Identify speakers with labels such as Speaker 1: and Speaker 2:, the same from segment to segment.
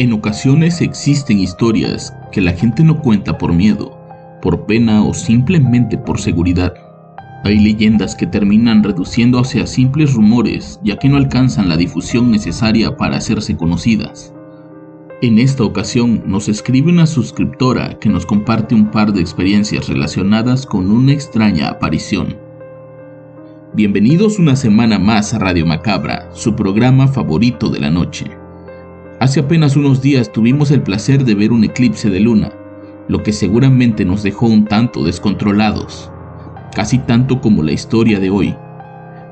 Speaker 1: En ocasiones existen historias que la gente no cuenta por miedo, por pena o simplemente por seguridad. Hay leyendas que terminan reduciéndose a simples rumores ya que no alcanzan la difusión necesaria para hacerse conocidas. En esta ocasión nos escribe una suscriptora que nos comparte un par de experiencias relacionadas con una extraña aparición. Bienvenidos una semana más a Radio Macabra, su programa favorito de la noche. Hace apenas unos días tuvimos el placer de ver un eclipse de luna, lo que seguramente nos dejó un tanto descontrolados, casi tanto como la historia de hoy.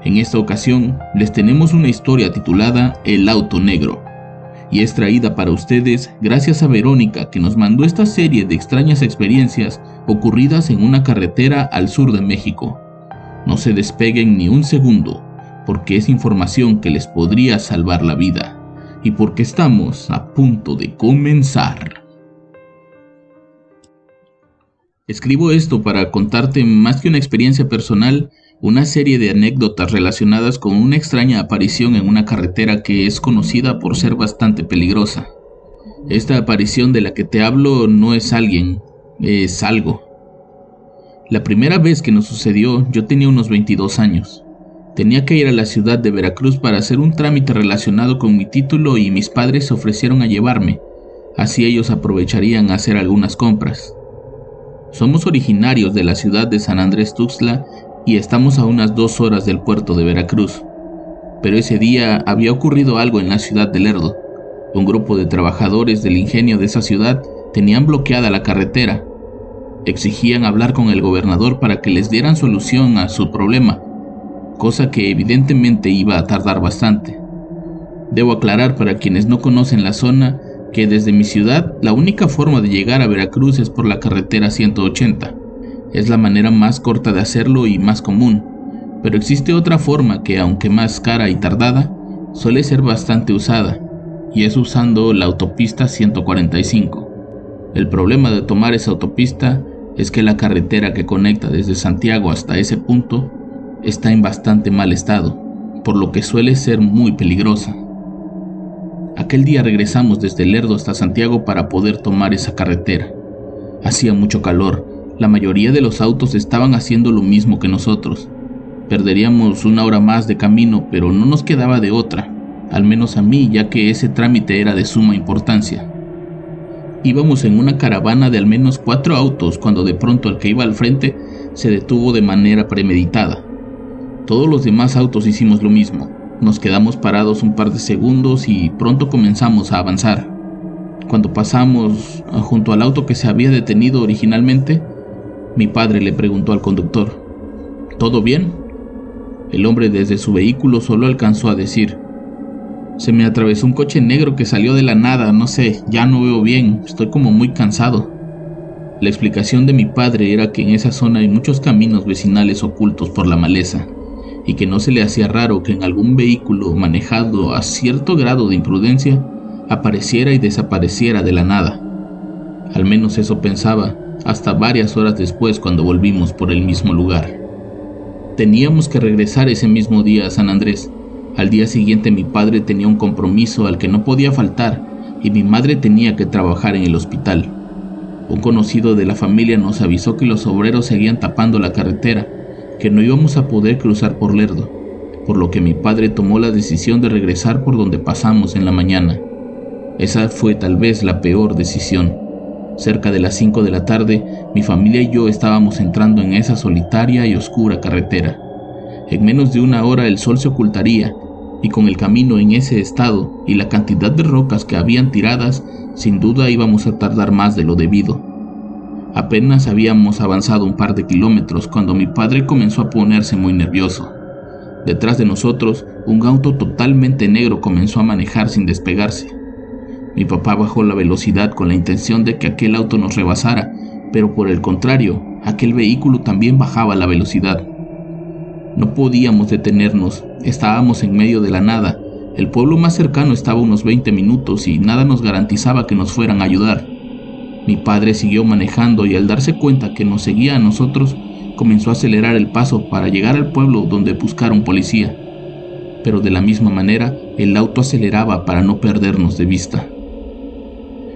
Speaker 1: En esta ocasión les tenemos una historia titulada El auto negro, y es traída para ustedes gracias a Verónica que nos mandó esta serie de extrañas experiencias ocurridas en una carretera al sur de México. No se despeguen ni un segundo, porque es información que les podría salvar la vida y porque estamos a punto de comenzar. Escribo esto para contarte más que una experiencia personal, una serie de anécdotas relacionadas con una extraña aparición en una carretera que es conocida por ser bastante peligrosa. Esta aparición de la que te hablo no es alguien, es algo. La primera vez que nos sucedió yo tenía unos 22 años. Tenía que ir a la ciudad de Veracruz para hacer un trámite relacionado con mi título y mis padres se ofrecieron a llevarme, así ellos aprovecharían a hacer algunas compras. Somos originarios de la ciudad de San Andrés Tuxtla y estamos a unas dos horas del puerto de Veracruz. Pero ese día había ocurrido algo en la ciudad de Lerdo. Un grupo de trabajadores del ingenio de esa ciudad tenían bloqueada la carretera. Exigían hablar con el gobernador para que les dieran solución a su problema, cosa que evidentemente iba a tardar bastante. Debo aclarar para quienes no conocen la zona que desde mi ciudad la única forma de llegar a Veracruz es por la carretera 180. Es la manera más corta de hacerlo y más común, pero existe otra forma que aunque más cara y tardada, suele ser bastante usada, y es usando la autopista 145. El problema de tomar esa autopista es que la carretera que conecta desde Santiago hasta ese punto está en bastante mal estado, por lo que suele ser muy peligrosa. Aquel día regresamos desde Lerdo hasta Santiago para poder tomar esa carretera. Hacía mucho calor, la mayoría de los autos estaban haciendo lo mismo que nosotros. Perderíamos una hora más de camino, pero no nos quedaba de otra, al menos a mí, ya que ese trámite era de suma importancia. Íbamos en una caravana de al menos cuatro autos cuando de pronto el que iba al frente se detuvo de manera premeditada. Todos los demás autos hicimos lo mismo. Nos quedamos parados un par de segundos y pronto comenzamos a avanzar. Cuando pasamos junto al auto que se había detenido originalmente, mi padre le preguntó al conductor, ¿Todo bien? El hombre desde su vehículo solo alcanzó a decir, se me atravesó un coche negro que salió de la nada, no sé, ya no veo bien, estoy como muy cansado. La explicación de mi padre era que en esa zona hay muchos caminos vecinales ocultos por la maleza, y que no se le hacía raro que en algún vehículo manejado a cierto grado de imprudencia apareciera y desapareciera de la nada. Al menos eso pensaba hasta varias horas después cuando volvimos por el mismo lugar. Teníamos que regresar ese mismo día a San Andrés. Al día siguiente mi padre tenía un compromiso al que no podía faltar y mi madre tenía que trabajar en el hospital. Un conocido de la familia nos avisó que los obreros seguían tapando la carretera que no íbamos a poder cruzar por Lerdo, por lo que mi padre tomó la decisión de regresar por donde pasamos en la mañana. Esa fue tal vez la peor decisión. Cerca de las 5 de la tarde, mi familia y yo estábamos entrando en esa solitaria y oscura carretera. En menos de una hora el sol se ocultaría, y con el camino en ese estado y la cantidad de rocas que habían tiradas, sin duda íbamos a tardar más de lo debido. Apenas habíamos avanzado un par de kilómetros cuando mi padre comenzó a ponerse muy nervioso. Detrás de nosotros, un auto totalmente negro comenzó a manejar sin despegarse. Mi papá bajó la velocidad con la intención de que aquel auto nos rebasara, pero por el contrario, aquel vehículo también bajaba la velocidad. No podíamos detenernos, estábamos en medio de la nada. El pueblo más cercano estaba unos 20 minutos y nada nos garantizaba que nos fueran a ayudar. Mi padre siguió manejando y al darse cuenta que nos seguía a nosotros, comenzó a acelerar el paso para llegar al pueblo donde buscaron policía. Pero de la misma manera, el auto aceleraba para no perdernos de vista.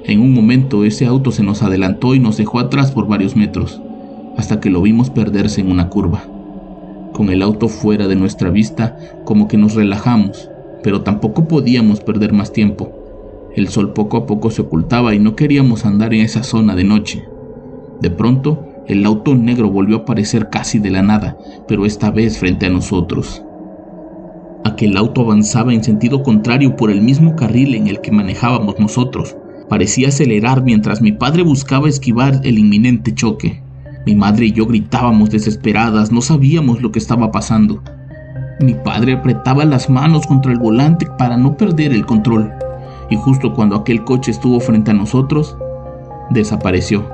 Speaker 1: En un momento ese auto se nos adelantó y nos dejó atrás por varios metros, hasta que lo vimos perderse en una curva. Con el auto fuera de nuestra vista, como que nos relajamos, pero tampoco podíamos perder más tiempo. El sol poco a poco se ocultaba y no queríamos andar en esa zona de noche. De pronto, el auto negro volvió a aparecer casi de la nada, pero esta vez frente a nosotros. Aquel auto avanzaba en sentido contrario por el mismo carril en el que manejábamos nosotros. Parecía acelerar mientras mi padre buscaba esquivar el inminente choque. Mi madre y yo gritábamos desesperadas, no sabíamos lo que estaba pasando. Mi padre apretaba las manos contra el volante para no perder el control. Y justo cuando aquel coche estuvo frente a nosotros, desapareció.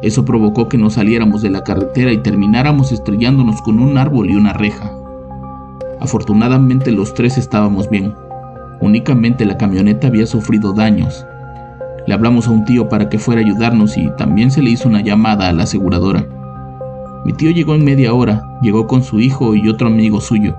Speaker 1: Eso provocó que nos saliéramos de la carretera y termináramos estrellándonos con un árbol y una reja. Afortunadamente los tres estábamos bien. Únicamente la camioneta había sufrido daños. Le hablamos a un tío para que fuera a ayudarnos y también se le hizo una llamada a la aseguradora. Mi tío llegó en media hora, llegó con su hijo y otro amigo suyo.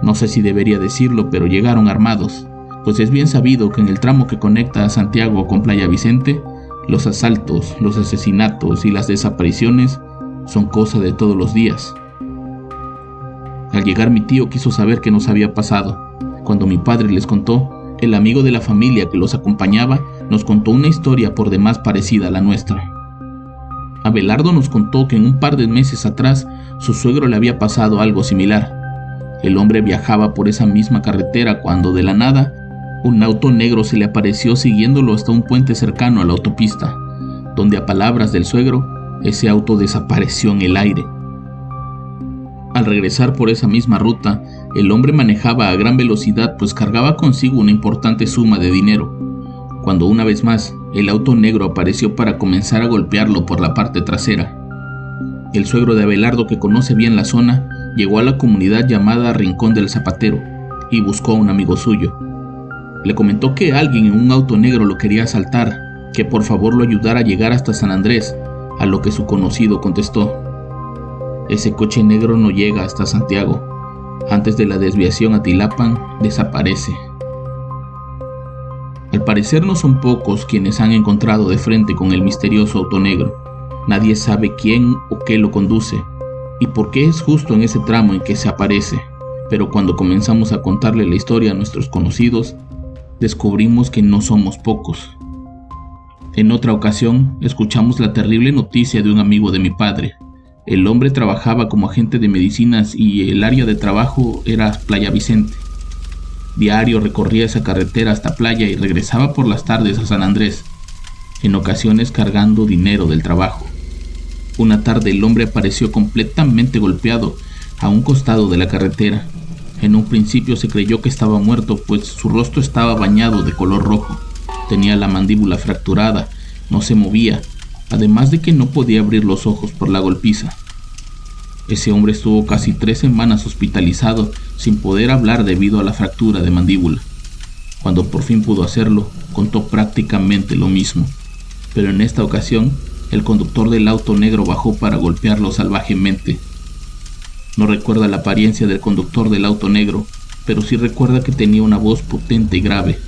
Speaker 1: No sé si debería decirlo, pero llegaron armados, pues es bien sabido que en el tramo que conecta a Santiago con Playa Vicente, los asaltos, los asesinatos y las desapariciones son cosa de todos los días. Al llegar mi tío quiso saber qué nos había pasado. Cuando mi padre les contó, el amigo de la familia que los acompañaba nos contó una historia por demás parecida a la nuestra. Abelardo nos contó que en un par de meses atrás su suegro le había pasado algo similar. El hombre viajaba por esa misma carretera cuando de la nada un auto negro se le apareció siguiéndolo hasta un puente cercano a la autopista, donde a palabras del suegro, ese auto desapareció en el aire. Al regresar por esa misma ruta, el hombre manejaba a gran velocidad pues cargaba consigo una importante suma de dinero, cuando una vez más el auto negro apareció para comenzar a golpearlo por la parte trasera. El suegro de Abelardo, que conoce bien la zona, llegó a la comunidad llamada Rincón del Zapatero y buscó a un amigo suyo. Le comentó que alguien en un auto negro lo quería asaltar, que por favor lo ayudara a llegar hasta San Andrés, a lo que su conocido contestó. Ese coche negro no llega hasta Santiago, antes de la desviación a Tilapan, desaparece. Al parecer no son pocos quienes han encontrado de frente con el misterioso auto negro. Nadie sabe quién o qué lo conduce y por qué es justo en ese tramo en que se aparece. Pero cuando comenzamos a contarle la historia a nuestros conocidos, descubrimos que no somos pocos. En otra ocasión, escuchamos la terrible noticia de un amigo de mi padre, el hombre trabajaba como agente de medicinas y el área de trabajo era Playa Vicente. Diario recorría esa carretera hasta Playa y regresaba por las tardes a San Andrés, en ocasiones cargando dinero del trabajo. Una tarde el hombre apareció completamente golpeado a un costado de la carretera. En un principio se creyó que estaba muerto, pues su rostro estaba bañado de color rojo. Tenía la mandíbula fracturada, no se movía además de que no podía abrir los ojos por la golpiza. Ese hombre estuvo casi tres semanas hospitalizado sin poder hablar debido a la fractura de mandíbula. Cuando por fin pudo hacerlo, contó prácticamente lo mismo, pero en esta ocasión el conductor del auto negro bajó para golpearlo salvajemente. No recuerda la apariencia del conductor del auto negro, pero sí recuerda que tenía una voz potente y grave.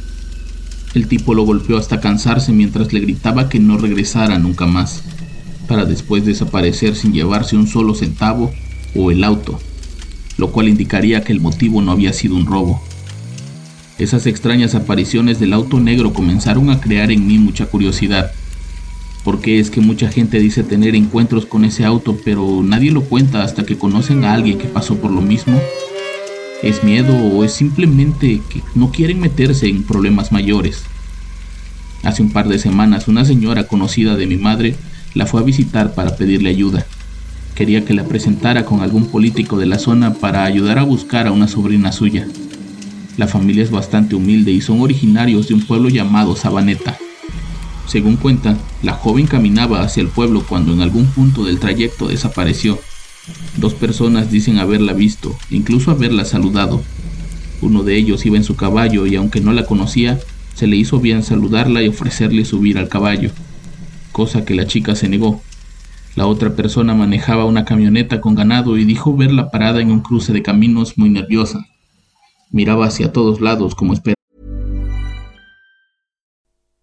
Speaker 1: El tipo lo golpeó hasta cansarse mientras le gritaba que no regresara nunca más, para después desaparecer sin llevarse un solo centavo o el auto, lo cual indicaría que el motivo no había sido un robo. Esas extrañas apariciones del auto negro comenzaron a crear en mí mucha curiosidad. ¿Por qué es que mucha gente dice tener encuentros con ese auto pero nadie lo cuenta hasta que conocen a alguien que pasó por lo mismo? ¿Es miedo o es simplemente que no quieren meterse en problemas mayores? Hace un par de semanas una señora conocida de mi madre la fue a visitar para pedirle ayuda. Quería que la presentara con algún político de la zona para ayudar a buscar a una sobrina suya. La familia es bastante humilde y son originarios de un pueblo llamado Sabaneta. Según cuenta, la joven caminaba hacia el pueblo cuando en algún punto del trayecto desapareció. Dos personas dicen haberla visto, incluso haberla saludado. Uno de ellos iba en su caballo y aunque no la conocía, se le hizo bien saludarla y ofrecerle subir al caballo, cosa que la chica se negó. La otra persona manejaba una camioneta con ganado y dijo verla parada en un cruce de caminos muy nerviosa. Miraba hacia todos lados como esperaba.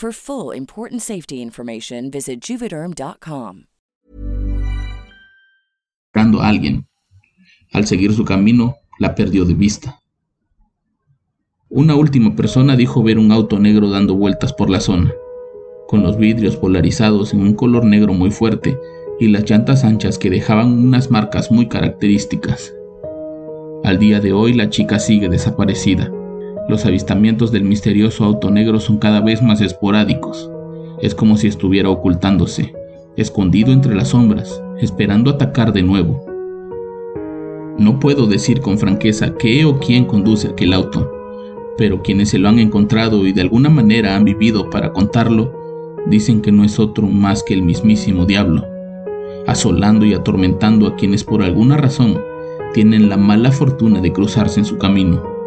Speaker 2: For full important safety information, visit juvederm.com.
Speaker 1: a alguien. Al seguir su camino, la perdió de vista. Una última persona dijo ver un auto negro dando vueltas por la zona, con los vidrios polarizados en un color negro muy fuerte y las llantas anchas que dejaban unas marcas muy características. Al día de hoy la chica sigue desaparecida. Los avistamientos del misterioso auto negro son cada vez más esporádicos. Es como si estuviera ocultándose, escondido entre las sombras, esperando atacar de nuevo. No puedo decir con franqueza qué o quién conduce aquel auto, pero quienes se lo han encontrado y de alguna manera han vivido para contarlo, dicen que no es otro más que el mismísimo diablo, asolando y atormentando a quienes por alguna razón tienen la mala fortuna de cruzarse en su camino.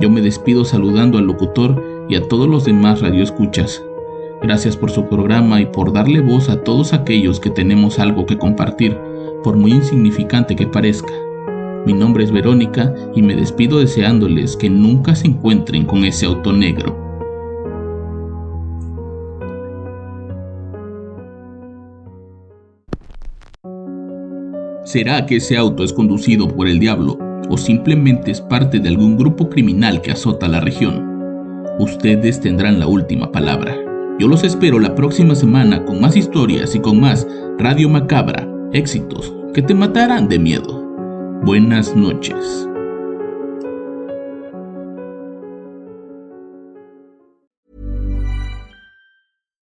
Speaker 1: Yo me despido saludando al locutor y a todos los demás radioescuchas. Gracias por su programa y por darle voz a todos aquellos que tenemos algo que compartir, por muy insignificante que parezca. Mi nombre es Verónica y me despido deseándoles que nunca se encuentren con ese auto negro. ¿Será que ese auto es conducido por el diablo o simplemente es parte de algún grupo criminal que azota la región. Ustedes tendrán la última palabra. Yo los espero la próxima semana con más historias y con más Radio Macabra, éxitos que te matarán de miedo. Buenas noches.